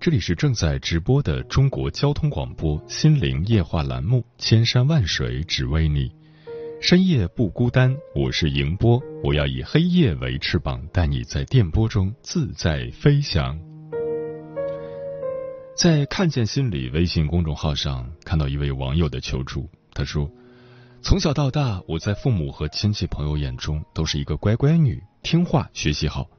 这里是正在直播的中国交通广播心灵夜话栏目《千山万水只为你》，深夜不孤单。我是迎波，我要以黑夜为翅膀，带你在电波中自在飞翔。在看见心理微信公众号上看到一位网友的求助，他说：“从小到大，我在父母和亲戚朋友眼中都是一个乖乖女，听话，学习好。”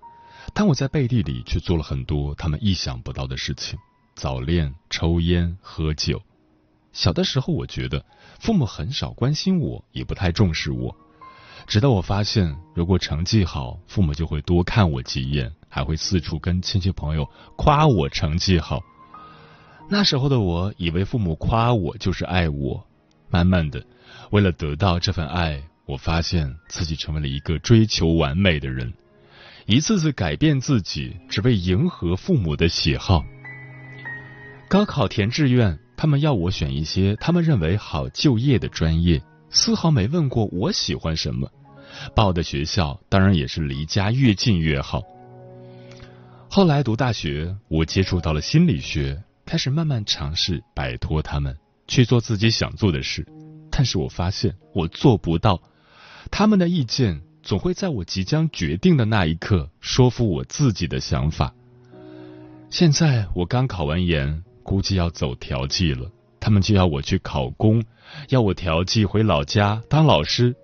但我在背地里却做了很多他们意想不到的事情：早恋、抽烟、喝酒。小的时候，我觉得父母很少关心我，也不太重视我。直到我发现，如果成绩好，父母就会多看我几眼，还会四处跟亲戚朋友夸我成绩好。那时候的我以为父母夸我就是爱我。慢慢的，为了得到这份爱，我发现自己成为了一个追求完美的人。一次次改变自己，只为迎合父母的喜好。高考填志愿，他们要我选一些他们认为好就业的专业，丝毫没问过我喜欢什么。报的学校当然也是离家越近越好。后来读大学，我接触到了心理学，开始慢慢尝试摆脱他们，去做自己想做的事。但是我发现我做不到，他们的意见。总会在我即将决定的那一刻说服我自己的想法。现在我刚考完研，估计要走调剂了，他们就要我去考公，要我调剂回老家当老师。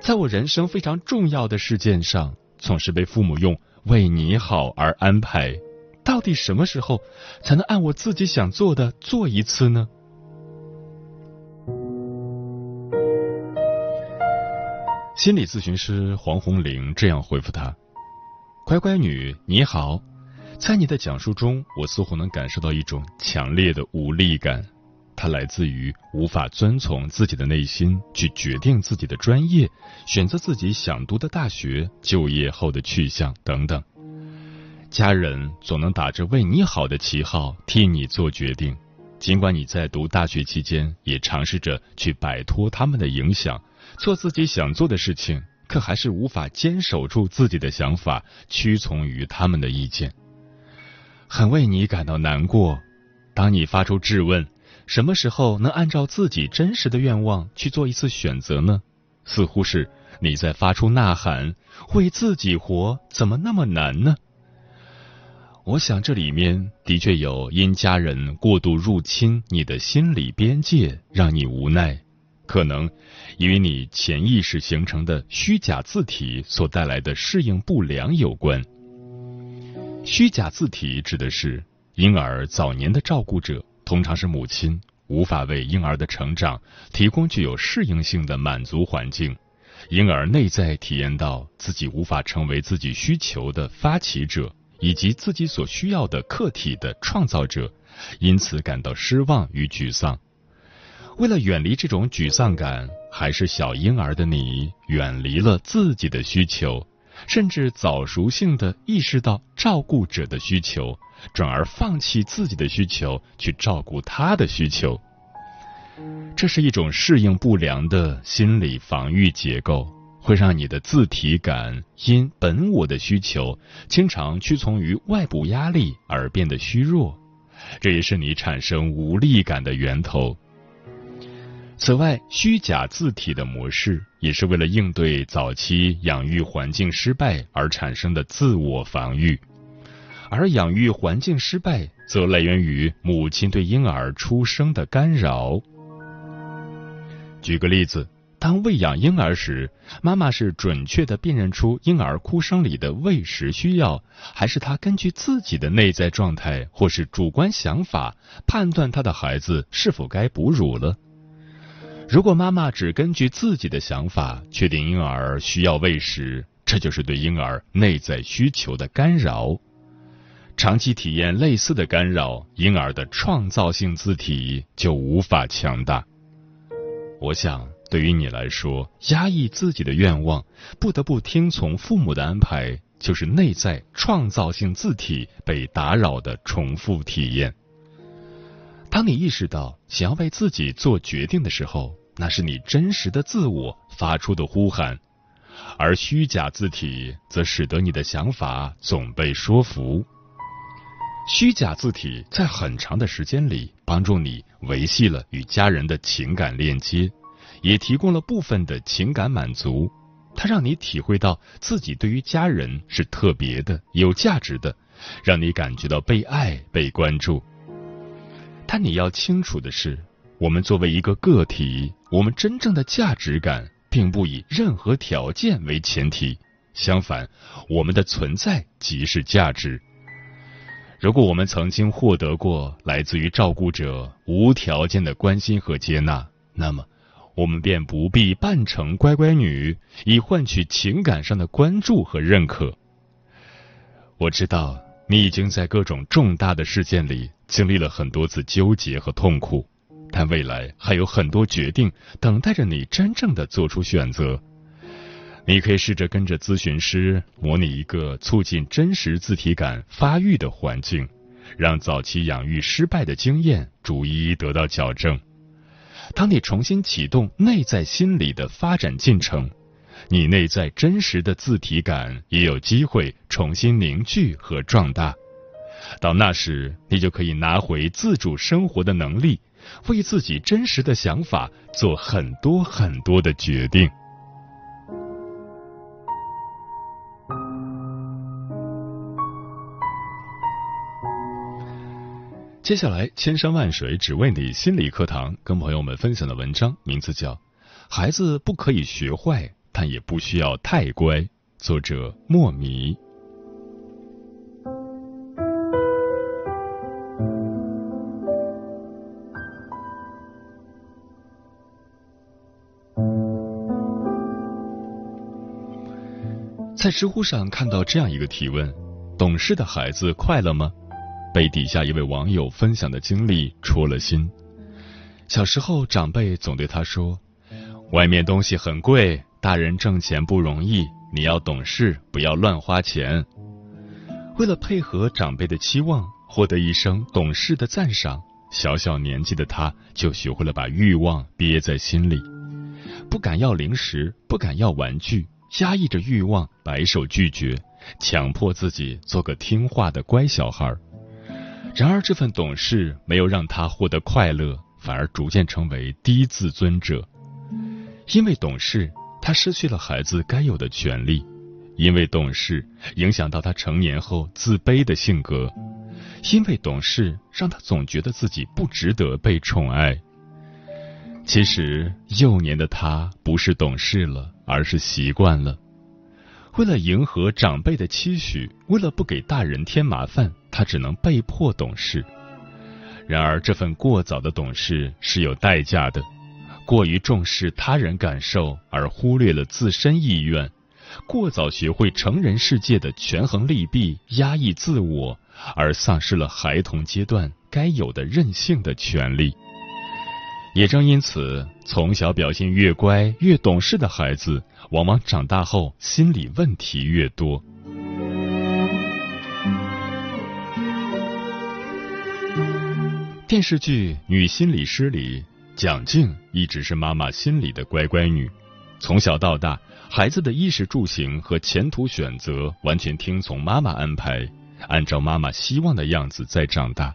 在我人生非常重要的事件上，总是被父母用“为你好”而安排。到底什么时候才能按我自己想做的做一次呢？心理咨询师黄红玲这样回复他：“乖乖女，你好，在你的讲述中，我似乎能感受到一种强烈的无力感，它来自于无法遵从自己的内心去决定自己的专业，选择自己想读的大学，就业后的去向等等。家人总能打着为你好的旗号替你做决定，尽管你在读大学期间也尝试着去摆脱他们的影响。”做自己想做的事情，可还是无法坚守住自己的想法，屈从于他们的意见。很为你感到难过。当你发出质问：什么时候能按照自己真实的愿望去做一次选择呢？似乎是你在发出呐喊：为自己活怎么那么难呢？我想这里面的确有因家人过度入侵你的心理边界，让你无奈。可能与你潜意识形成的虚假字体所带来的适应不良有关。虚假字体指的是婴儿早年的照顾者通常是母亲，无法为婴儿的成长提供具有适应性的满足环境，婴儿内在体验到自己无法成为自己需求的发起者，以及自己所需要的客体的创造者，因此感到失望与沮丧。为了远离这种沮丧感，还是小婴儿的你远离了自己的需求，甚至早熟性的意识到照顾者的需求，转而放弃自己的需求去照顾他的需求。这是一种适应不良的心理防御结构，会让你的自体感因本我的需求经常屈从于外部压力而变得虚弱，这也是你产生无力感的源头。此外，虚假字体的模式也是为了应对早期养育环境失败而产生的自我防御，而养育环境失败则来源于母亲对婴儿出生的干扰。举个例子。当喂养婴儿时，妈妈是准确的辨认出婴儿哭声里的喂食需要，还是她根据自己的内在状态或是主观想法判断她的孩子是否该哺乳了？如果妈妈只根据自己的想法确定婴儿需要喂食，这就是对婴儿内在需求的干扰。长期体验类似的干扰，婴儿的创造性字体就无法强大。我想。对于你来说，压抑自己的愿望，不得不听从父母的安排，就是内在创造性字体被打扰的重复体验。当你意识到想要为自己做决定的时候，那是你真实的自我发出的呼喊，而虚假字体则使得你的想法总被说服。虚假字体在很长的时间里帮助你维系了与家人的情感链接。也提供了部分的情感满足，它让你体会到自己对于家人是特别的、有价值的，让你感觉到被爱、被关注。但你要清楚的是，我们作为一个个体，我们真正的价值感并不以任何条件为前提，相反，我们的存在即是价值。如果我们曾经获得过来自于照顾者无条件的关心和接纳，那么。我们便不必扮成乖乖女，以换取情感上的关注和认可。我知道你已经在各种重大的事件里经历了很多次纠结和痛苦，但未来还有很多决定等待着你真正的做出选择。你可以试着跟着咨询师模拟一个促进真实自体感发育的环境，让早期养育失败的经验逐一得到矫正。当你重新启动内在心理的发展进程，你内在真实的自体感也有机会重新凝聚和壮大。到那时，你就可以拿回自主生活的能力，为自己真实的想法做很多很多的决定。接下来，千山万水只为你心理课堂，跟朋友们分享的文章名字叫《孩子不可以学坏，但也不需要太乖》，作者莫迷。在知乎上看到这样一个提问：懂事的孩子快乐吗？被底下一位网友分享的经历戳了心。小时候，长辈总对他说：“外面东西很贵，大人挣钱不容易，你要懂事，不要乱花钱。”为了配合长辈的期望，获得一声懂事的赞赏，小小年纪的他就学会了把欲望憋在心里，不敢要零食，不敢要玩具，压抑着欲望，摆手拒绝，强迫自己做个听话的乖小孩。然而，这份懂事没有让他获得快乐，反而逐渐成为低自尊者。因为懂事，他失去了孩子该有的权利；因为懂事，影响到他成年后自卑的性格；因为懂事，让他总觉得自己不值得被宠爱。其实，幼年的他不是懂事了，而是习惯了。为了迎合长辈的期许，为了不给大人添麻烦。他只能被迫懂事，然而这份过早的懂事是有代价的。过于重视他人感受而忽略了自身意愿，过早学会成人世界的权衡利弊，压抑自我，而丧失了孩童阶段该有的任性的权利。也正因此，从小表现越乖、越懂事的孩子，往往长大后心理问题越多。电视剧《女心理师》里，蒋静一直是妈妈心里的乖乖女。从小到大，孩子的衣食住行和前途选择完全听从妈妈安排，按照妈妈希望的样子在长大。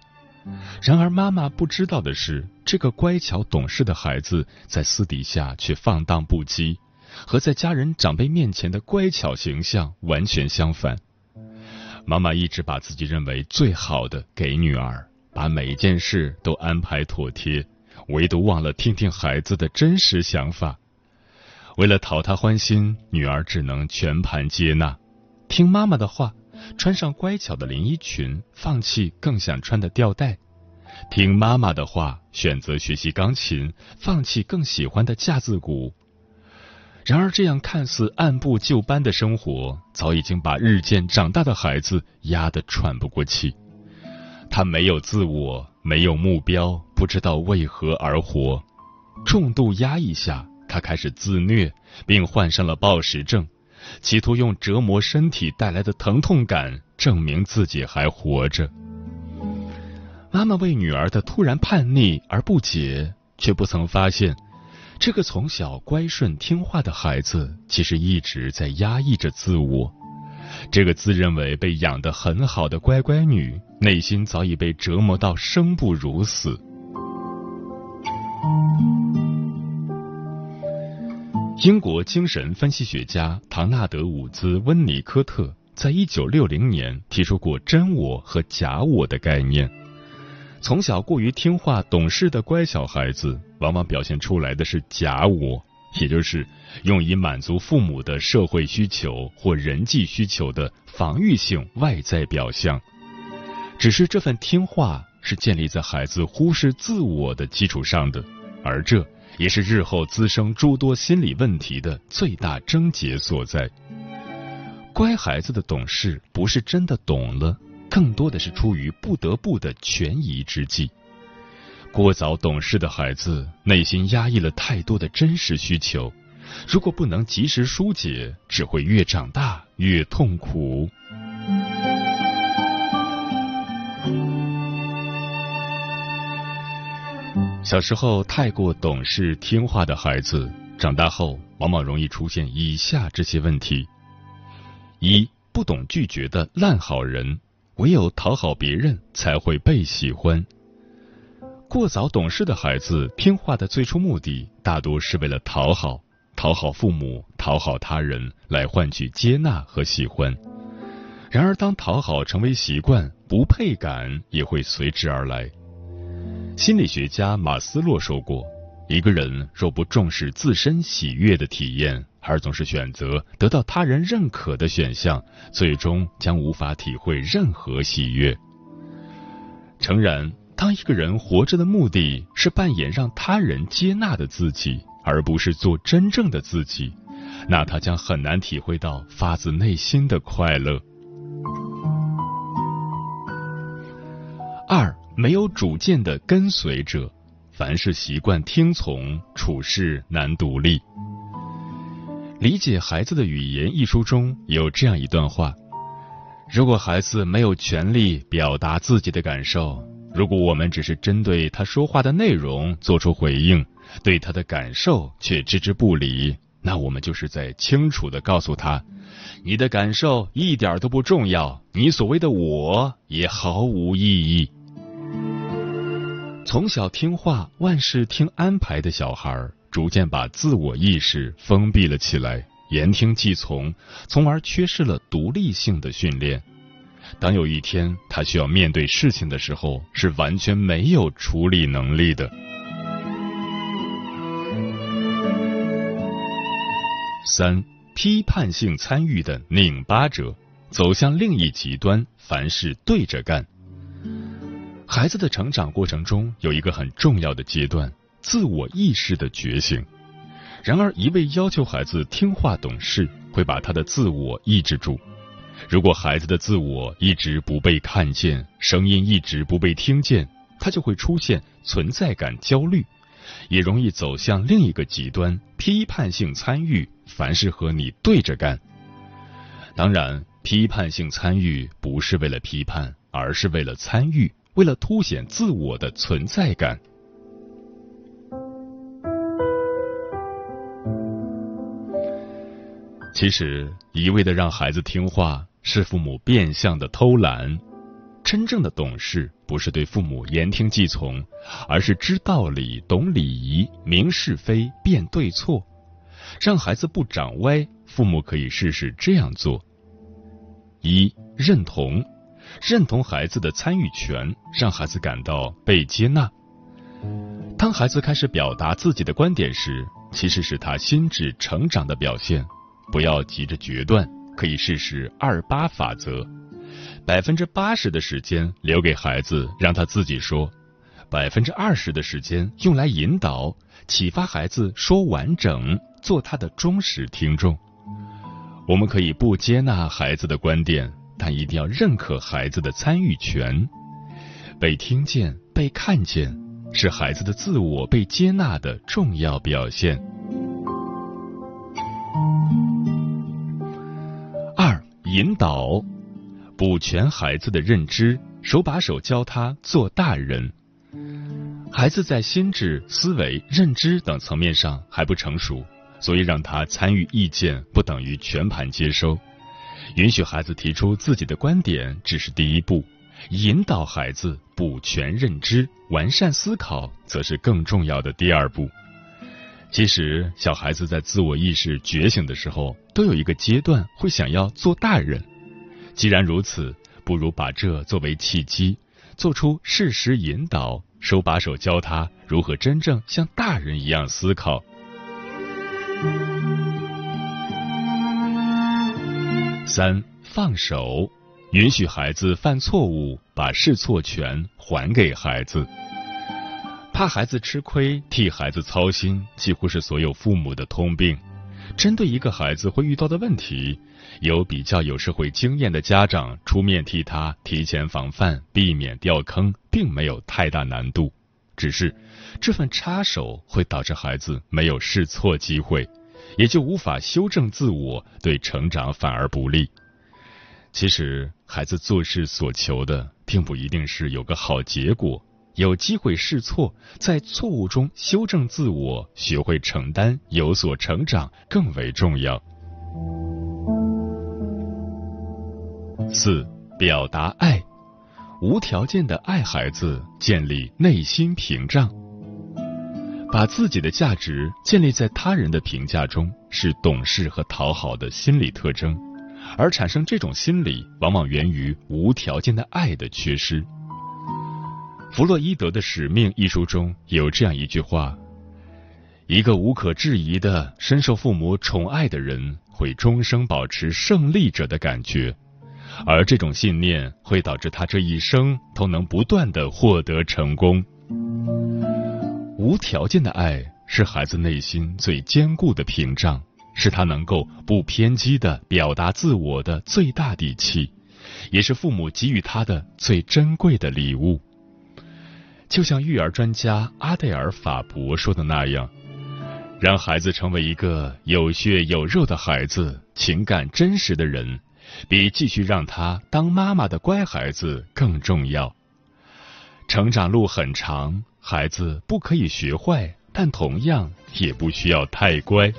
然而，妈妈不知道的是，这个乖巧懂事的孩子在私底下却放荡不羁，和在家人长辈面前的乖巧形象完全相反。妈妈一直把自己认为最好的给女儿。把每一件事都安排妥帖，唯独忘了听听孩子的真实想法。为了讨她欢心，女儿只能全盘接纳，听妈妈的话，穿上乖巧的连衣裙，放弃更想穿的吊带；听妈妈的话，选择学习钢琴，放弃更喜欢的架子鼓。然而，这样看似按部就班的生活，早已经把日渐长大的孩子压得喘不过气。他没有自我，没有目标，不知道为何而活。重度压抑下，他开始自虐，并患上了暴食症，企图用折磨身体带来的疼痛感证明自己还活着。妈妈为女儿的突然叛逆而不解，却不曾发现。这个从小乖顺听话的孩子，其实一直在压抑着自我。这个自认为被养得很好的乖乖女，内心早已被折磨到生不如死。英国精神分析学家唐纳德·伍兹·温尼科特在一九六零年提出过“真我”和“假我”的概念。从小过于听话懂事的乖小孩子，往往表现出来的是假我，也就是用以满足父母的社会需求或人际需求的防御性外在表象。只是这份听话是建立在孩子忽视自我的基础上的，而这也是日后滋生诸多心理问题的最大症结所在。乖孩子的懂事不是真的懂了。更多的是出于不得不的权宜之计。过早懂事的孩子内心压抑了太多的真实需求，如果不能及时疏解，只会越长大越痛苦。小时候太过懂事听话的孩子，长大后往往容易出现以下这些问题：一、不懂拒绝的烂好人。唯有讨好别人，才会被喜欢。过早懂事的孩子，听话的最初目的大多是为了讨好，讨好父母，讨好他人，来换取接纳和喜欢。然而，当讨好成为习惯，不配感也会随之而来。心理学家马斯洛说过。一个人若不重视自身喜悦的体验，而总是选择得到他人认可的选项，最终将无法体会任何喜悦。诚然，当一个人活着的目的是扮演让他人接纳的自己，而不是做真正的自己，那他将很难体会到发自内心的快乐。二，没有主见的跟随者。凡是习惯听从，处事难独立。理解孩子的语言一书中有这样一段话：如果孩子没有权利表达自己的感受，如果我们只是针对他说话的内容做出回应，对他的感受却置之不理，那我们就是在清楚的告诉他，你的感受一点都不重要，你所谓的我也毫无意义。从小听话、万事听安排的小孩，逐渐把自我意识封闭了起来，言听计从，从而缺失了独立性的训练。当有一天他需要面对事情的时候，是完全没有处理能力的。三、批判性参与的拧巴者，走向另一极端，凡事对着干。孩子的成长过程中有一个很重要的阶段——自我意识的觉醒。然而，一味要求孩子听话懂事，会把他的自我抑制住。如果孩子的自我一直不被看见，声音一直不被听见，他就会出现存在感焦虑，也容易走向另一个极端——批判性参与，凡是和你对着干。当然，批判性参与不是为了批判，而是为了参与。为了凸显自我的存在感，其实一味的让孩子听话，是父母变相的偷懒。真正的懂事，不是对父母言听计从，而是知道理、懂礼仪、明是非、辨对错。让孩子不长歪，父母可以试试这样做：一、认同。认同孩子的参与权，让孩子感到被接纳。当孩子开始表达自己的观点时，其实是他心智成长的表现。不要急着决断，可以试试二八法则：百分之八十的时间留给孩子，让他自己说；百分之二十的时间用来引导、启发孩子说完整，做他的忠实听众。我们可以不接纳孩子的观点，但一定要认可孩子的参与权。被听见、被看见。是孩子的自我被接纳的重要表现。二、引导，补全孩子的认知，手把手教他做大人。孩子在心智、思维、认知等层面上还不成熟，所以让他参与意见不等于全盘接收。允许孩子提出自己的观点只是第一步。引导孩子补全认知、完善思考，则是更重要的第二步。其实，小孩子在自我意识觉醒的时候，都有一个阶段会想要做大人。既然如此，不如把这作为契机，做出适时引导，手把手教他如何真正像大人一样思考。三，放手。允许孩子犯错误，把试错权还给孩子。怕孩子吃亏，替孩子操心，几乎是所有父母的通病。针对一个孩子会遇到的问题，有比较有社会经验的家长出面替他提前防范，避免掉坑，并没有太大难度。只是这份插手会导致孩子没有试错机会，也就无法修正自我，对成长反而不利。其实，孩子做事所求的，并不一定是有个好结果，有机会试错，在错误中修正自我，学会承担，有所成长更为重要。四、表达爱，无条件的爱孩子，建立内心屏障，把自己的价值建立在他人的评价中，是懂事和讨好的心理特征。而产生这种心理，往往源于无条件的爱的缺失。弗洛伊德的《使命》一书中有这样一句话：“一个无可置疑的深受父母宠爱的人，会终生保持胜利者的感觉，而这种信念会导致他这一生都能不断的获得成功。”无条件的爱是孩子内心最坚固的屏障。是他能够不偏激的表达自我的最大底气，也是父母给予他的最珍贵的礼物。就像育儿专家阿黛尔·法伯说的那样，让孩子成为一个有血有肉的孩子，情感真实的人，比继续让他当妈妈的乖孩子更重要。成长路很长，孩子不可以学坏，但同样也不需要太乖。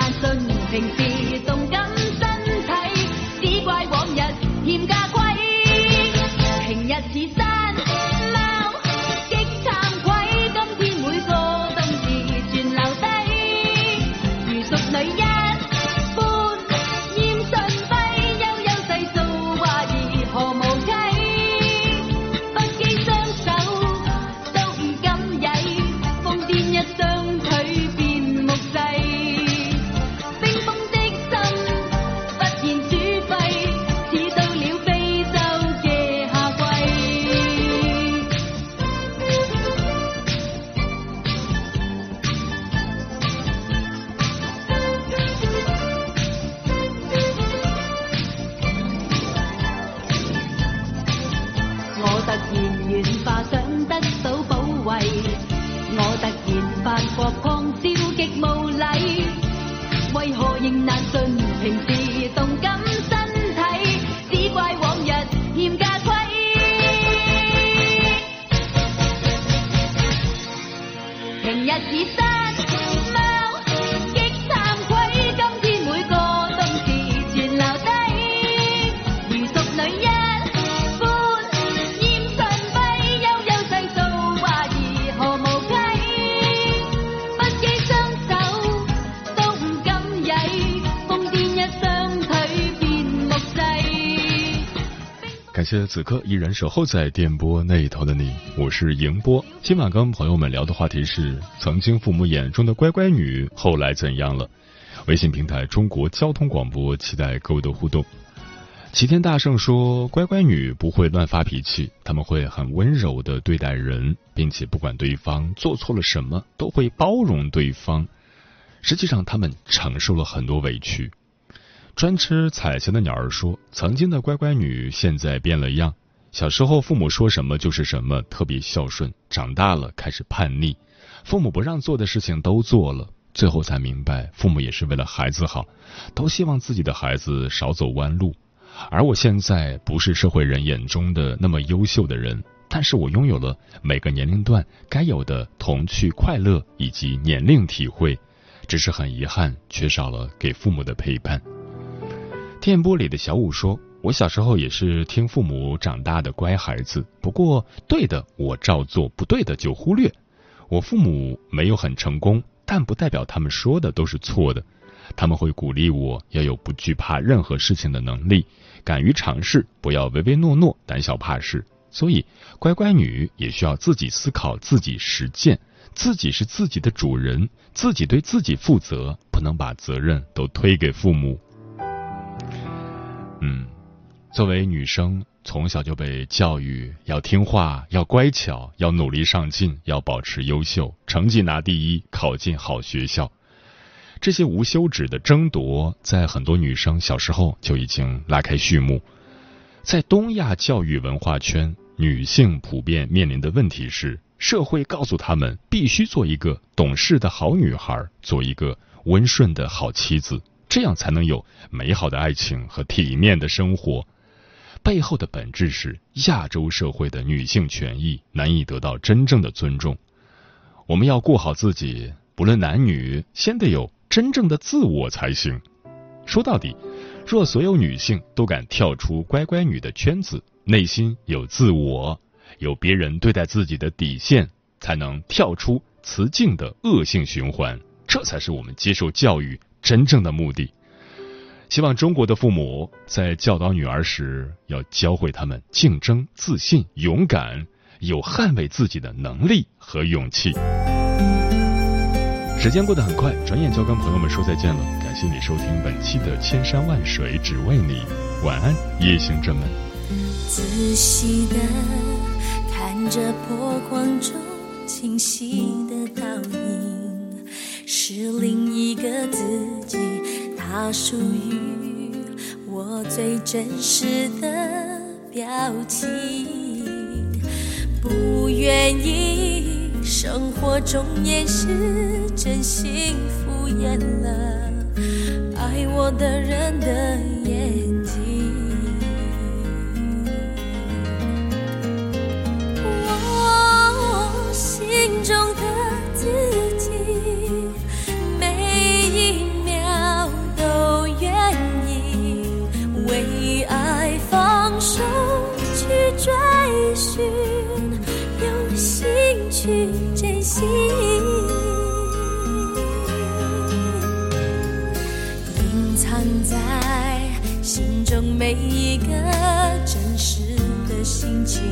难顺，平时谢此刻依然守候在电波那一头的你，我是迎波。今晚跟朋友们聊的话题是：曾经父母眼中的乖乖女，后来怎样了？微信平台中国交通广播，期待各位的互动。齐天大圣说，乖乖女不会乱发脾气，他们会很温柔的对待人，并且不管对方做错了什么，都会包容对方。实际上，他们承受了很多委屈。专吃彩霞的鸟儿说：“曾经的乖乖女，现在变了样。小时候父母说什么就是什么，特别孝顺；长大了开始叛逆，父母不让做的事情都做了。最后才明白，父母也是为了孩子好，都希望自己的孩子少走弯路。而我现在不是社会人眼中的那么优秀的人，但是我拥有了每个年龄段该有的童趣、快乐以及年龄体会，只是很遗憾，缺少了给父母的陪伴。”电波里的小五说：“我小时候也是听父母长大的乖孩子，不过对的我照做，不对的就忽略。我父母没有很成功，但不代表他们说的都是错的。他们会鼓励我要有不惧怕任何事情的能力，敢于尝试，不要唯唯诺诺、胆小怕事。所以，乖乖女也需要自己思考、自己实践，自己是自己的主人，自己对自己负责，不能把责任都推给父母。”嗯，作为女生，从小就被教育要听话、要乖巧、要努力上进、要保持优秀，成绩拿第一，考进好学校。这些无休止的争夺，在很多女生小时候就已经拉开序幕。在东亚教育文化圈，女性普遍面临的问题是，社会告诉她们必须做一个懂事的好女孩，做一个温顺的好妻子。这样才能有美好的爱情和体面的生活。背后的本质是亚洲社会的女性权益难以得到真正的尊重。我们要过好自己，不论男女，先得有真正的自我才行。说到底，若所有女性都敢跳出乖乖女的圈子，内心有自我，有别人对待自己的底线，才能跳出雌竞的恶性循环。这才是我们接受教育。真正的目的，希望中国的父母在教导女儿时，要教会他们竞争、自信、勇敢，有捍卫自己的能力和勇气。时间过得很快，转眼就要跟朋友们说再见了。感谢你收听本期的《千山万水只为你》，晚安，夜行者们。仔细的看着波光中清晰的倒影，是另一个自己，它属于我最真实的表情。不愿意生活中掩饰真心敷衍了爱我的人的眼睛。我心中追寻，用心去珍惜。隐藏在心中每一个真实的心情，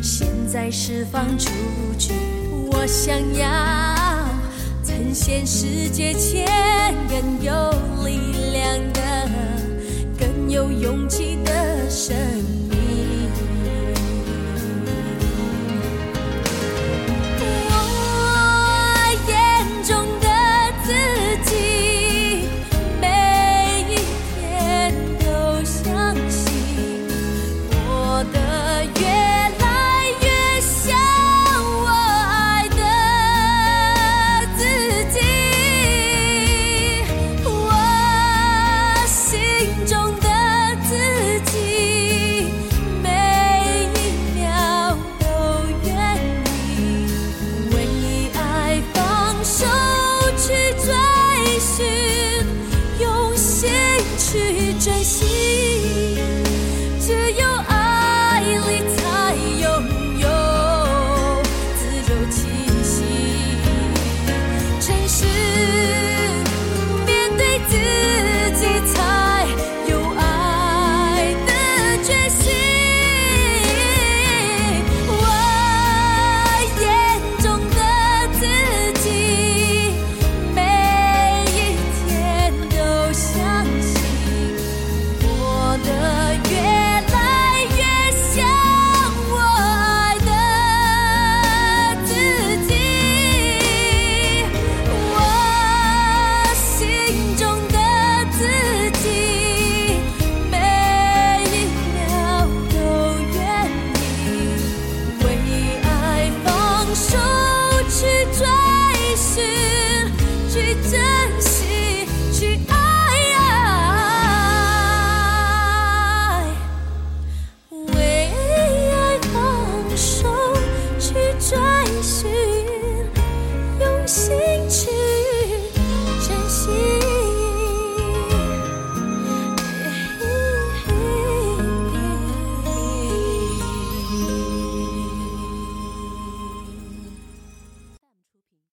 现在释放出去。我想要呈现世界前更有力量的、更有勇气的声音。